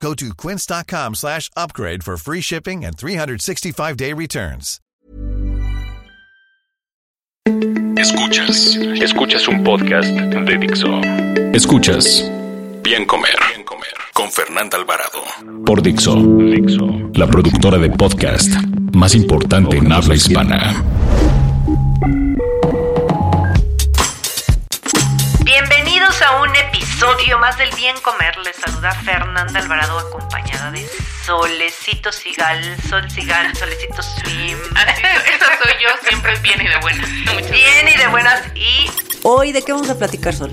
Go to quince.com slash upgrade for free shipping and 365-day returns. Escuchas, escuchas un podcast de Dixo. Escuchas. Bien Comer, Bien Comer. Con Fernanda Alvarado. Por Dixo, Dixo, la productora de podcast más importante en habla hispana. Episodio más del Bien Comer. Les saluda Fernanda Alvarado acompañada de Solecito Sigal, Sol Sigal, Solecito Swim. Eso soy yo, siempre bien y de buenas. Bien y de buenas. Y Hoy, ¿de qué vamos a platicar, Sol?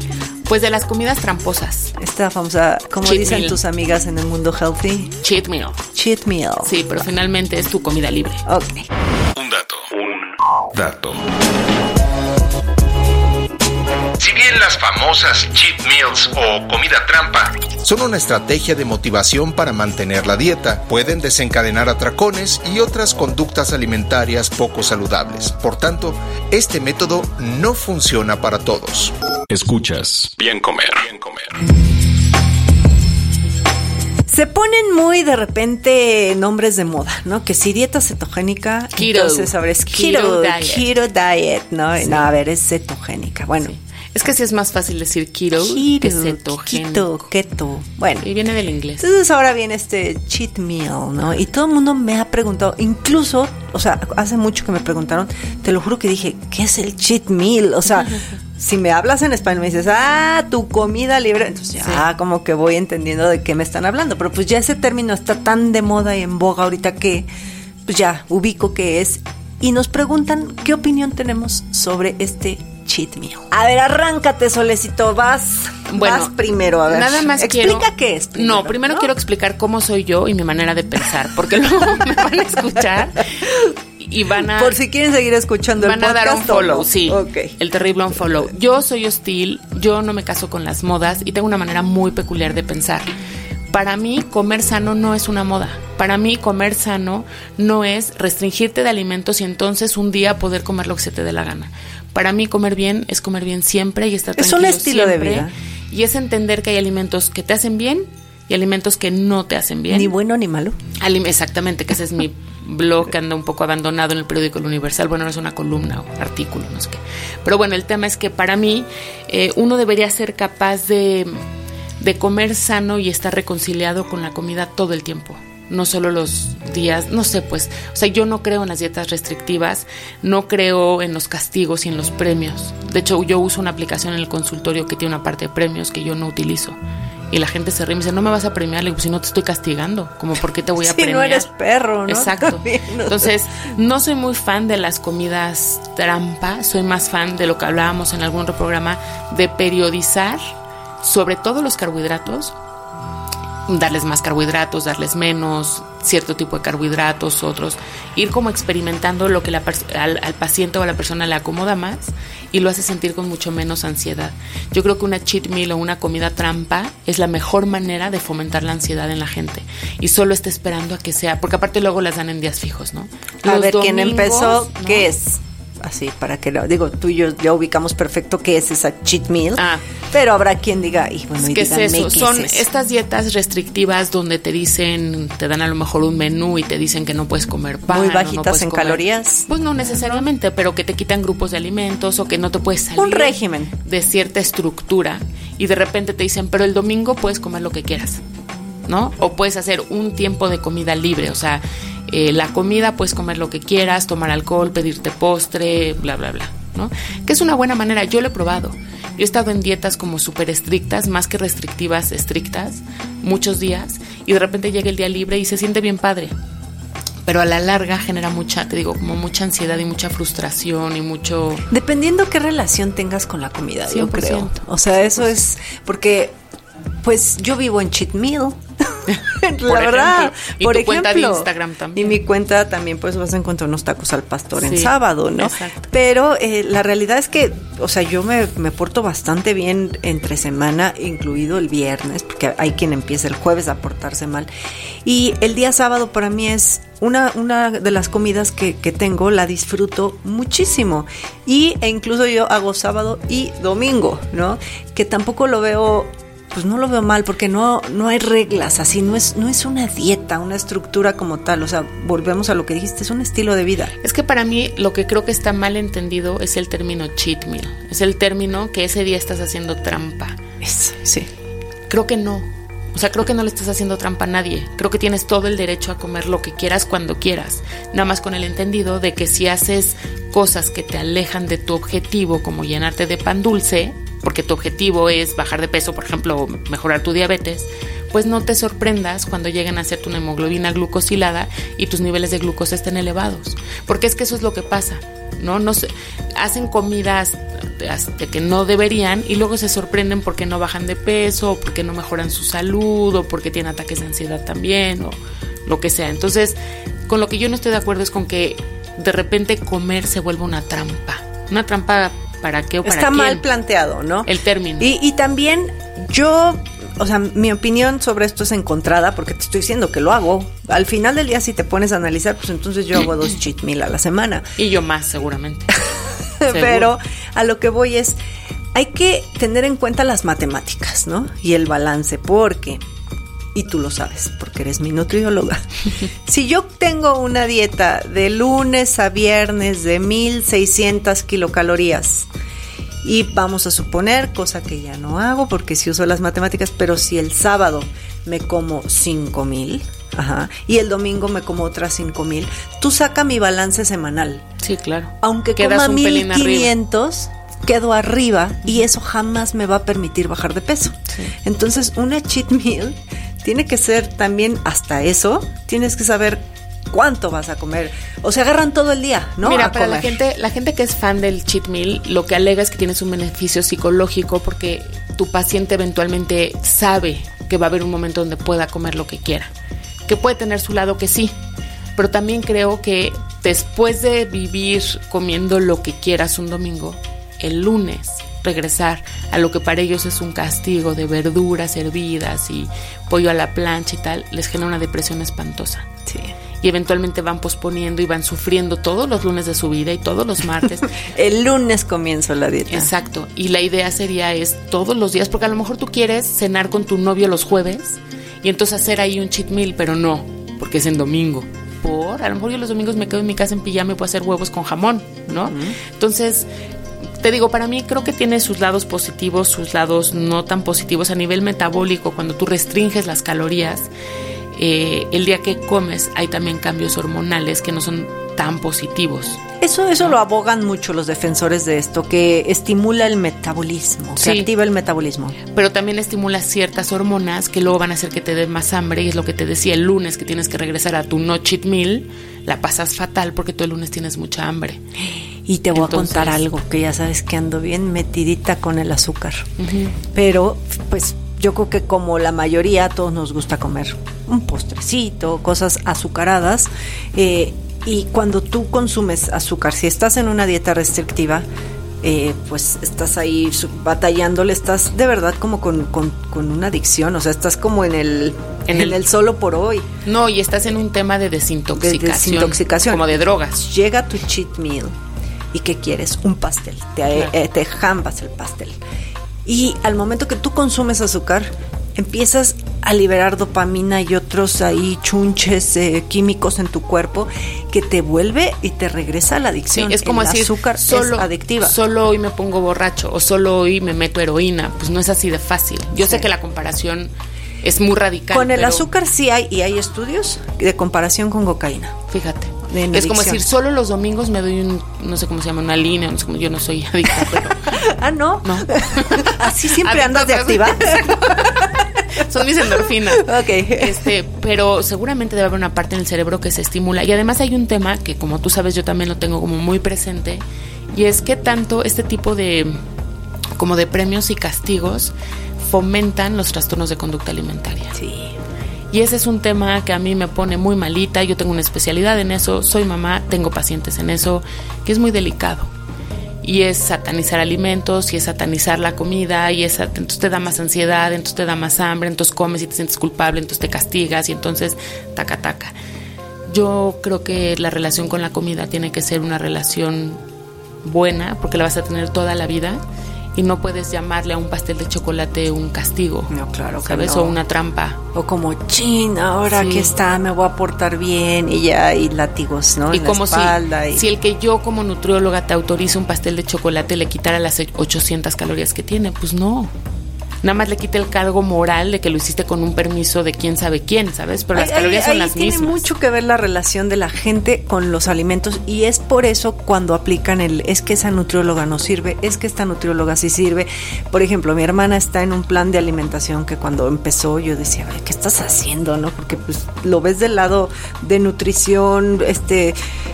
Pues de las comidas tramposas. Esta famosa, como Cheat dicen meal. tus amigas en el mundo healthy, Cheat meal. cheat meal. Sí, pero finalmente es tu comida libre. Ok. Un dato, un dato. Si bien las famosas cheat meals o comida trampa son una estrategia de motivación para mantener la dieta. Pueden desencadenar atracones y otras conductas alimentarias poco saludables. Por tanto, este método no funciona para todos. escuchas Bien Comer, Bien Comer. Se ponen muy de repente nombres de moda, ¿no? Que si dieta cetogénica, Keto. entonces ahora es Keto keto, diet. keto diet, ¿no? No, a ver, es cetogénica. Bueno, Es que así es más fácil decir keto, que keto, cetogénico. keto, keto. Bueno, Y viene del inglés. Entonces ahora viene este cheat meal, ¿no? Y todo el mundo me ha preguntado, incluso, o sea, hace mucho que me preguntaron, te lo juro que dije, ¿qué es el cheat meal? O sea, si me hablas en español me dices, ah, tu comida libre, entonces ya como que voy entendiendo de qué me están hablando, pero pues ya ese término está tan de moda y en boga ahorita que pues ya ubico qué es y nos preguntan qué opinión tenemos sobre este cheat meal. A ver, arráncate, Solecito, vas, vas primero, a ver. Nada más Explica quiero- qué es. primero, no, primero ¿no? quiero explicar cómo soy yo y mi manera de pensar, porque luego me van a escuchar y van a Por si quieren seguir escuchando van el a dar un podcast. ¿o follow, no? sí. Ok. El terrible un follow. Yo soy hostil, yo no me caso con las modas y tengo una manera muy peculiar de pensar. Para mí, comer sano no es una moda. Para mí, comer sano no es restringirte de alimentos y entonces un día poder comer lo que se te dé la gana. Para mí, comer bien es comer bien siempre y estar Es un tranquilo estilo de vida. Y es entender que hay alimentos que te hacen bien y alimentos que no te hacen bien. Ni bueno ni malo. Alim- Exactamente, que ese es mi blog que anda un poco abandonado en el periódico El Universal. Bueno, no es una columna o artículo, no sé qué. Pero bueno, el tema es que para mí eh, uno debería ser capaz de, de comer sano y estar reconciliado con la comida todo el tiempo. No solo los días, no sé, pues, o sea, yo no creo en las dietas restrictivas, no creo en los castigos y en los premios. De hecho, yo uso una aplicación en el consultorio que tiene una parte de premios que yo no utilizo. Y la gente se ríe y me dice, no me vas a premiar, le digo, si no te estoy castigando, como por qué te voy a Si premiar. no eres perro, ¿no? Exacto. Entonces, no soy muy fan de las comidas trampa, soy más fan de lo que hablábamos en algún otro programa, de periodizar sobre todo los carbohidratos, darles más carbohidratos, darles menos, cierto tipo de carbohidratos, otros, ir como experimentando lo que la al, al paciente o a la persona le acomoda más y lo hace sentir con mucho menos ansiedad. Yo creo que una cheat meal o una comida trampa es la mejor manera de fomentar la ansiedad en la gente y solo está esperando a que sea, porque aparte luego las dan en días fijos, ¿no? A ver, ¿quién empezó? ¿no? ¿Qué es? Así, para que lo digo, tú y yo ya ubicamos perfecto qué es esa cheat meal. Ah. Pero habrá quien diga, y bueno, y ¿Qué es díganme eso? qué Son es eso. estas dietas restrictivas donde te dicen, te dan a lo mejor un menú y te dicen que no puedes comer pan. Muy no bajitas en comer- calorías. Pues no necesariamente, pero que te quitan grupos de alimentos o que no te puedes salir. Un régimen. De cierta estructura y de repente te dicen, pero el domingo puedes comer lo que quieras, ¿no? O puedes hacer un tiempo de comida libre, o sea, eh, la comida puedes comer lo que quieras, tomar alcohol, pedirte postre, bla, bla, bla, ¿no? Que es una buena manera, yo lo he probado. Yo he estado en dietas como súper estrictas, más que restrictivas, estrictas, muchos días, y de repente llega el día libre y se siente bien padre. Pero a la larga genera mucha, te digo, como mucha ansiedad y mucha frustración y mucho... Dependiendo qué relación tengas con la comida, yo 100%. creo. O sea, eso es porque, pues yo vivo en cheat meal. la verdad. Y por tu ejemplo, cuenta de Instagram también. Y mi cuenta también, pues vas a encontrar unos tacos al pastor en Sí, sábado, ¿no? exacto. Pero eh, la realidad es que, o sea, yo me, me porto bastante bien entre semana, incluido el viernes, porque hay quien empieza el jueves a portarse mal. Y el día sábado para mí es una, una de las comidas que, que tengo, la disfruto muchísimo. Y e incluso yo hago sábado y domingo, ¿no? Que tampoco lo veo pues no lo veo mal porque no no hay reglas así no es no es una dieta una estructura como tal o sea volvemos a lo que dijiste es un estilo de vida Es que para mí lo que creo que está mal entendido es el término cheat meal. Es el término que ese día estás haciendo trampa. es, sí Creo que no. O sea, creo que no le estás haciendo trampa a nadie. Creo que tienes todo el derecho a comer lo que quieras cuando quieras. Nada más con el entendido de que si haces cosas que te alejan de tu objetivo, como llenarte de pan dulce, porque tu objetivo es bajar de peso, por ejemplo, mejorar tu diabetes, pues no te sorprendas cuando lleguen a hacerte una hemoglobina glucosilada y tus niveles de glucosa estén elevados. Porque es que eso es lo que pasa. ¿no? no se, hacen comidas de que no deberían y luego se sorprenden porque no bajan de peso, o porque no mejoran su salud, o porque tienen ataques de ansiedad también, o lo que sea. Entonces, con lo que yo no estoy de acuerdo es con que de repente comer se vuelva una trampa. Una trampa para qué o para está quién? mal planteado no El término. y, y también yo o sea, mi opinión sobre esto es encontrada porque te estoy diciendo que lo hago. Al final del día, si te pones a analizar, pues entonces yo hago dos cheat meal a la semana. Y yo más, seguramente. Pero a lo que voy es, hay que tener en cuenta las matemáticas, ¿no? Y el balance, porque, y tú lo sabes, porque eres mi nutrióloga, si yo tengo una dieta de lunes a viernes de 1600 kilocalorías, y vamos a suponer, cosa que ya no hago porque si uso las matemáticas, pero si el sábado me como 5000, ajá, y el domingo me como otras 5000, tú saca mi balance semanal. Sí, claro. Aunque Quedas coma un pelín arriba. 1500, quedo arriba y eso jamás me va a permitir bajar de peso. Sí. Entonces, una cheat meal tiene que ser también hasta eso, tienes que saber cuánto vas a comer. O se agarran todo el día, ¿no? Mira, A para la gente, la gente que es fan del cheat meal, lo que alega es que tienes un beneficio psicológico porque tu paciente eventualmente sabe que va a haber un momento donde pueda comer lo que quiera. Que puede tener su lado que sí, pero también creo que después de vivir comiendo lo que quieras un domingo, el lunes regresar a lo que para ellos es un castigo de verduras hervidas y pollo a la plancha y tal, les genera una depresión espantosa Sí. y eventualmente van posponiendo y van sufriendo todos los lunes de su vida y todos los martes. El lunes comienzo la dieta. Exacto. Y la idea sería es todos los días, porque a lo mejor tú quieres cenar con tu novio los jueves y entonces hacer ahí un cheat meal, pero no, porque es en domingo. Por, a lo mejor yo los domingos me quedo en mi casa en pijama y puedo hacer huevos con jamón, ¿no? Entonces, te digo, para mí creo que tiene sus lados positivos, sus lados no tan positivos a nivel metabólico, cuando tú restringes las calorías. eh, el día que comes hay también cambios hormonales que no son tan positivos. Eso, eso lo abogan mucho los defensores de esto, que estimula el metabolismo, que Sí. activa el metabolismo. pero también estimula ciertas hormonas que luego van a hacer que te den más hambre y es lo que te decía el lunes que tienes que regresar a tu no cheat meal, la pasas fatal porque tú el lunes tienes mucha hambre. Y te voy Entonces- a contar algo, que ya sabes que ando bien metidita con el azúcar. Pero, pues, yo creo que como la mayoría, a todos nos gusta comer un postrecito, cosas azucaradas. eh, y cuando tú consumes azúcar, si estás en una dieta restrictiva, eh, pues estás ahí batallándole, estás de verdad como con, con- con una adicción, o sea, estás como en el, En en el- el solo por hoy. No, y estás en un tema de desintoxicación, desintoxicación. como de drogas. Llega tu cheat meal y ¿qué quieres? Un pastel. Te, Claro. eh, te jambas el pastel. Y al momento que tú consumes azúcar, empiezas a liberar dopamina y otros ahí chunches eh, químicos en tu cuerpo que te vuelve y te regresa a la Sí, adicción. es como el decir, azúcar solo, es adictiva. solo hoy me pongo borracho o solo hoy me meto heroína. Pues no es así de fácil. Yo sé que la comparación es muy radical. Con el pero azúcar sí hay y hay estudios de comparación con cocaína. Fíjate. Es como decir, solo los domingos me doy un, no sé cómo se llama, una línea, no sé cómo, yo no soy adicta, pero ah, no. no. Así siempre andas de activa. Son mis endorfinas. Ok. Este, pero seguramente debe haber una parte en el cerebro que se estimula. Y además hay un tema que, como tú sabes, yo también lo tengo como muy presente. Y es que tanto este tipo de como de premios y castigos fomentan los trastornos de conducta alimentaria. Sí. Y ese es un tema que a mí me pone muy malita. Yo tengo una especialidad en eso, soy mamá, tengo pacientes en eso, que es muy delicado. Y es satanizar alimentos, y es satanizar la comida, y es, entonces te da más ansiedad, entonces te da más hambre, entonces comes y te sientes culpable, entonces te castigas, y entonces taca taca. Yo creo que la relación con la comida tiene que ser una relación buena, porque la vas a tener toda la vida y no puedes llamarle a un pastel de chocolate un castigo. No, claro que ¿Sabes? no. O una trampa. O como, chin, ahora Sí. que está, me voy a portar bien y ya, y látigos, ¿no? y En la como si, y- si el que yo como nutrióloga te autorice un pastel de chocolate le quitara las 800 calorías que tiene, pues no. Nada más le quita el cargo moral de que lo hiciste con un permiso de quién sabe quién, ¿sabes? Pero las Ahí- calorías ahí- son ahí las tiene mismas. mucho que ver la relación de la gente con los alimentos y es por eso cuando aplican el es que esa nutrióloga no sirve, es que esta nutrióloga sí sirve. Por ejemplo, mi hermana está en un plan de alimentación que cuando empezó yo decía, "Ay, ¿qué estás haciendo? ¿No? Porque pues lo ves del lado de nutrición, este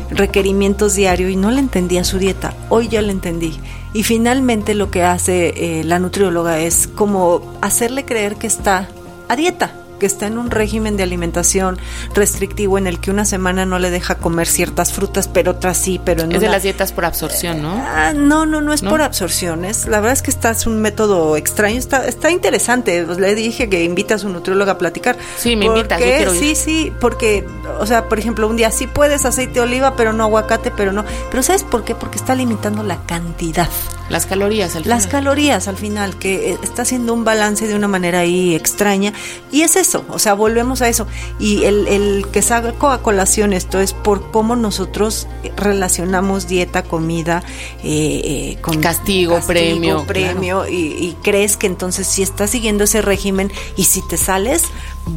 requerimientos diarios y no le entendía su dieta. Hoy ya le entendí. Y finalmente lo que hace eh, la nutrióloga es como hacerle creer que está a dieta, que está en un régimen de alimentación restrictivo en el que una semana no le deja comer ciertas frutas, pero otras sí, pero en Es de las dietas por absorción, ¿no? Ah, no, no, no es ¿No? por absorciones. La verdad es que está es un método extraño, está, está interesante. Pues le dije que invita a su nutrióloga a platicar. Sí, me invitas, yo Porque- quiero ir. Sí, sí, porque, o sea, por ejemplo, un día sí puedes aceite de oliva, pero no aguacate, pero no. Pero ¿sabes por qué? Porque está limitando la cantidad. Las calorías al Las final. calorías al final, que eh, está haciendo un balance de una manera ahí extraña. Y es eso, o sea, volvemos a eso. Y el, el que saco a colación esto es por cómo nosotros relacionamos dieta, comida, eh, eh, con Castigo, premio, premio, y, y crees que entonces si estás siguiendo ese régimen y si te sales,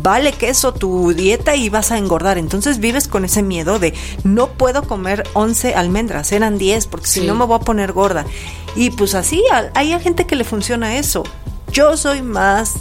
vale queso tu dieta y vas a engordar. Entonces vives con ese miedo de no puedo comer 11 almendras, eran 10, porque si no me voy a poner gorda. Y pues así, hay gente que le funciona eso. Yo soy más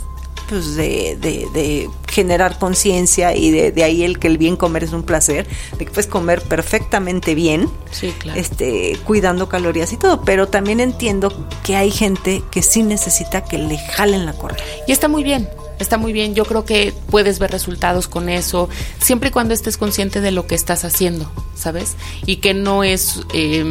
pues de, de- de generar conciencia y de, de ahí el que el bien comer es un placer, de que puedes comer perfectamente bien, Sí, claro. este, cuidando calorías y todo, pero también entiendo que hay gente que sí necesita que le jalen la correa. Y está muy bien, está muy bien. Yo creo que puedes ver resultados con eso, siempre y cuando estés consciente de lo que estás haciendo, ¿sabes? Y que no es, eh,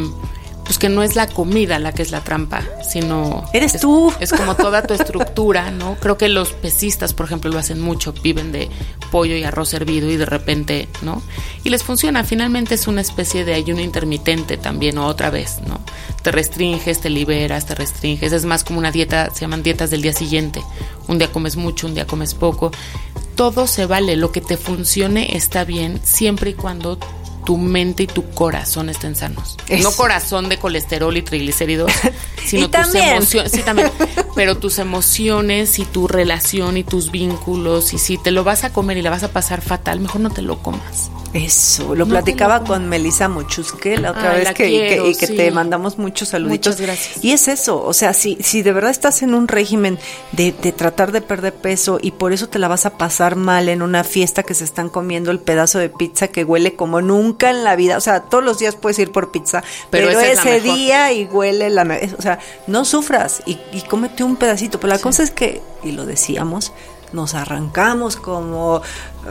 pues que no es la comida la que es la trampa, sino... Eres es- tú. Es como toda tu estructura, ¿no? Creo que los pesistas, por ejemplo, lo hacen mucho, viven de pollo y arroz hervido y de repente, ¿no? Y les funciona, finalmente es una especie de ayuno intermitente también, o otra vez, ¿no? Te restringes, te liberas, te restringes, es más como una dieta, se llaman dietas del día siguiente, un día comes mucho, un día comes poco, todo se vale, lo que te funcione está bien, siempre y cuando tu mente y tu corazón estén sanos. Eso. No corazón de colesterol y triglicéridos, sino Y tus también. emociones, sí también, pero tus emociones y tu relación y tus vínculos y si te lo vas a comer y la vas a pasar fatal, mejor no te lo comas. Eso, lo No platicaba lo con Melissa Mochusque la otra Ay, vez la que, quiero, que- y que sí. te mandamos muchos saluditos. Muchas gracias. Y es eso, o sea, si, si de verdad estás en un régimen de, de tratar de perder peso y por eso te la vas a pasar mal en una fiesta que se están comiendo el pedazo de pizza que huele como nunca en la vida, o sea, todos los días puedes ir por pizza, Pero ese día y huele la, o sea, no sufras y, y cómete un pedacito, pero la cosa es que, y lo decíamos, nos arrancamos como,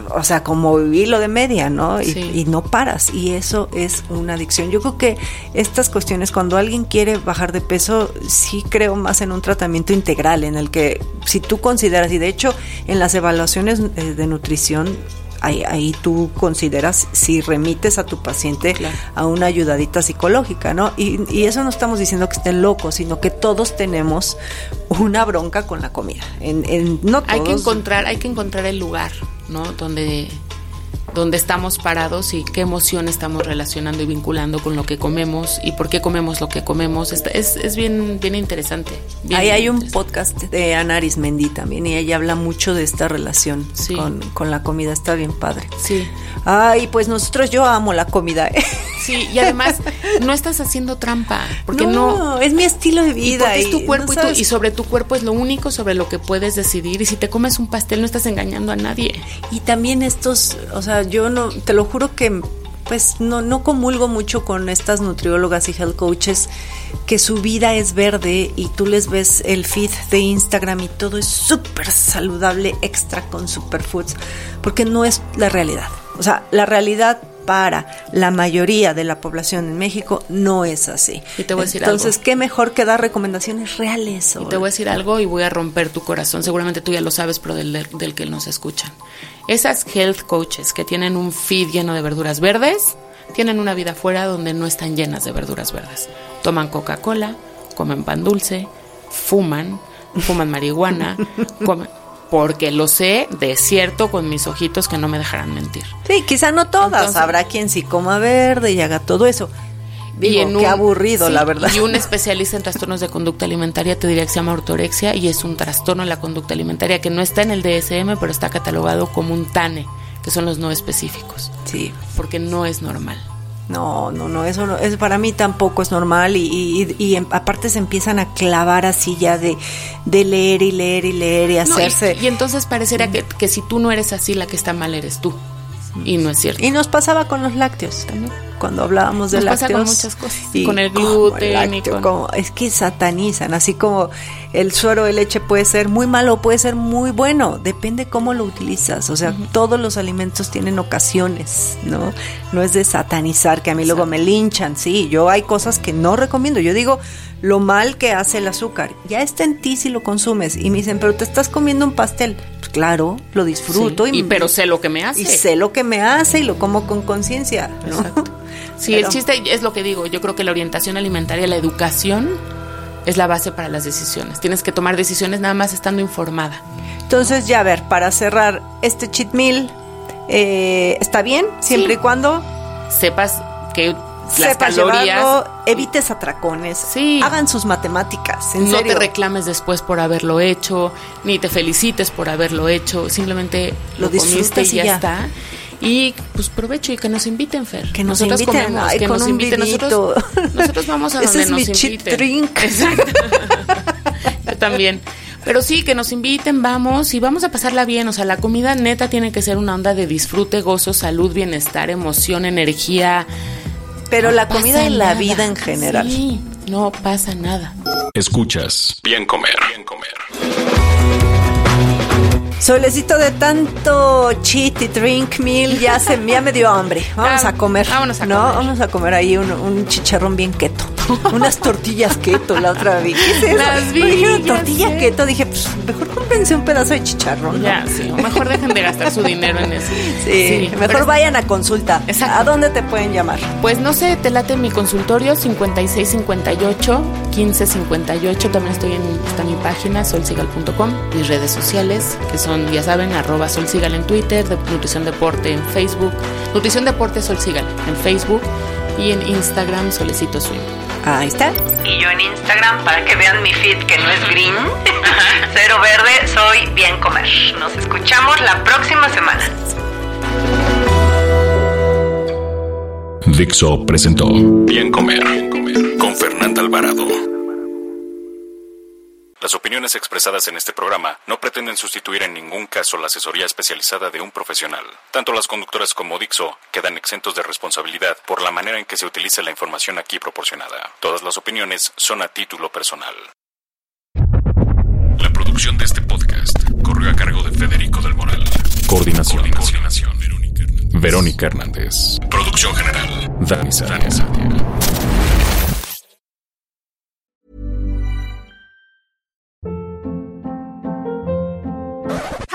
o sea, como hilo de media, ¿no? Y, Sí. y no paras. Y eso es una adicción. Yo creo que estas cuestiones, cuando alguien quiere bajar de peso, sí creo más en un tratamiento integral, en el que si tú consideras, y de hecho en las evaluaciones eh, de nutrición, ahí, ahí tú consideras si remites a tu paciente Claro. a una ayudadita psicológica, ¿no? Y, y eso no estamos diciendo que estén locos, sino que todos tenemos una bronca con la comida. En, en- no Hay que encontrar, hay que encontrar el lugar, ¿no? Donde donde estamos parados y qué emoción estamos relacionando y vinculando con lo que comemos y por qué comemos lo que comemos. Está- es, es bien, bien interesante. bien Ahí hay un podcast de Ana Arismendi también y ella habla mucho de esta relación Sí. con, con la comida, está bien padre. Sí. Ay, pues nosotros yo amo la comida. ¿eh? Sí, y además no estás haciendo trampa, porque no, es mi estilo de y vida. porque es tu y cuerpo no y, tu- y sobre tu cuerpo es lo único sobre lo que puedes decidir y si te comes un pastel no estás engañando a nadie. Y también estos, o sea, yo no, te lo juro que pues no, no comulgo mucho con estas nutriólogas y health coaches que su vida es verde y tú les ves el feed de Instagram y todo es súper saludable, extra con superfoods, porque no es la realidad. O sea, la realidad para la mayoría de la población en México no es así. Y te voy a decir Entonces, algo. qué mejor que dar recomendaciones reales. Y te voy a decir algo y voy a romper tu corazón. Seguramente tú ya lo sabes, pero del, del que nos escuchan. Esas health coaches que tienen un feed lleno de verduras verdes, tienen una vida afuera donde no están llenas de verduras verdes. Toman Coca-Cola, comen pan dulce, fuman, fuman marihuana, comen, porque lo sé de cierto con mis ojitos que no me dejarán mentir. Sí, quizá no todas. Entonces- Habrá quien sí coma verde y haga todo eso. Digo, en qué aburrido, sí, la verdad. Y un especialista en trastornos de conducta alimentaria te diría que se llama ortorexia y es un trastorno de la conducta alimentaria que no está en el DSM, pero está catalogado como un TANE, que son los no específicos, Sí. porque no es normal. No, no, no, eso, no, eso para mí tampoco es normal y, y- y en- aparte se empiezan a clavar así ya de, de leer y leer y leer y No, y- hacerse. y, entonces pareciera que, que si tú no eres así, la que está mal eres tú. Y no es cierto. Y nos pasaba con los lácteos también. Cuando hablábamos de Nos pasa lácteos. con muchas cosas, y con el gluten y lácteo, con- como- es que satanizan, así como el suero de leche puede ser muy malo puede ser muy bueno, depende cómo lo utilizas. O sea, todos los alimentos tienen ocasiones, ¿no? No es de satanizar, que a mí luego me linchan, sí, yo hay cosas que no recomiendo. Yo digo lo mal que hace el azúcar, ya está en ti si lo consumes. Y me dicen, pero te estás comiendo un pastel. Claro, lo disfruto. Sí, y pero sé lo que me hace. Y sé lo que me hace y lo como con conciencia, ¿no? Exacto. Sí, Pero- el chiste es lo que digo. Yo creo que la orientación alimentaria, la educación, es la base para las decisiones. Tienes que tomar decisiones nada más estando informada. Entonces, ya a ver, para cerrar, este cheat meal eh, está bien, siempre Sí. y cuando Sepas que las sepas calorías. llevarlo, evites atracones, Sí. hagan sus matemáticas, en no serio. te reclames después por haberlo hecho, ni te felicites por haberlo hecho, simplemente Lo lo, comiste y ya, ya. está. Y pues provecho y que nos inviten, Fer. Que nos Nosotros inviten, comemos, ay, que con nos inviten. Nosotros, nosotros vamos a Ese donde es nos mi inviten. drink. Exacto. Yo también. Pero sí, que nos inviten, vamos y vamos a pasarla bien. O sea, la comida neta tiene que ser una onda de disfrute, gozo, salud, bienestar, emoción, energía. Pero No la comida y la vida en general. Sí, no pasa nada. Escuchas Bien Comer. Bien Comer. Solecito de tanto cheat y drink meal, ya, se, ya me dio hambre. Vamos Ah, a comer. vámonos a ¿no? comer. Vamos a comer ahí un, un chicharrón bien keto. Unas tortillas keto la otra vez. ¿Qué es eso? Las vi, dijeron tortilla sé. keto. Dije, pues mejor cómprense un pedazo de chicharrón. ¿no? Ya, sí. O mejor dejen de gastar su dinero en eso. Sí, mejor vayan a consulta. Exacto. ¿A dónde te pueden llamar? Pues no sé, te late mi consultorio 5658 1558. También estoy en está mi página solsigal.com, mis redes sociales, que son, ya saben, arroba solsigal en Twitter, de Nutrición Deporte en Facebook, Nutrición Deporte Solsigal en Facebook y en Instagram Solecito Swim. Ahí está. Y yo en Instagram, para que vean mi feed que no es green, cero verde, soy bien comer. Nos escuchamos la próxima semana. Dixo presentó Bien Comer. Bien Comer. Con Fernanda Alvarado. Las opiniones expresadas en este programa no pretenden sustituir en ningún caso la asesoría especializada de un profesional. Tanto las conductoras como Dixo quedan exentos de responsabilidad por la manera en que se utiliza la información aquí proporcionada. Todas las opiniones son a título personal. La producción de este podcast corrió a cargo de Federico del Moral. Coordinación. Coordinación. Verónica Hernández. Producción general. Dani Sadia.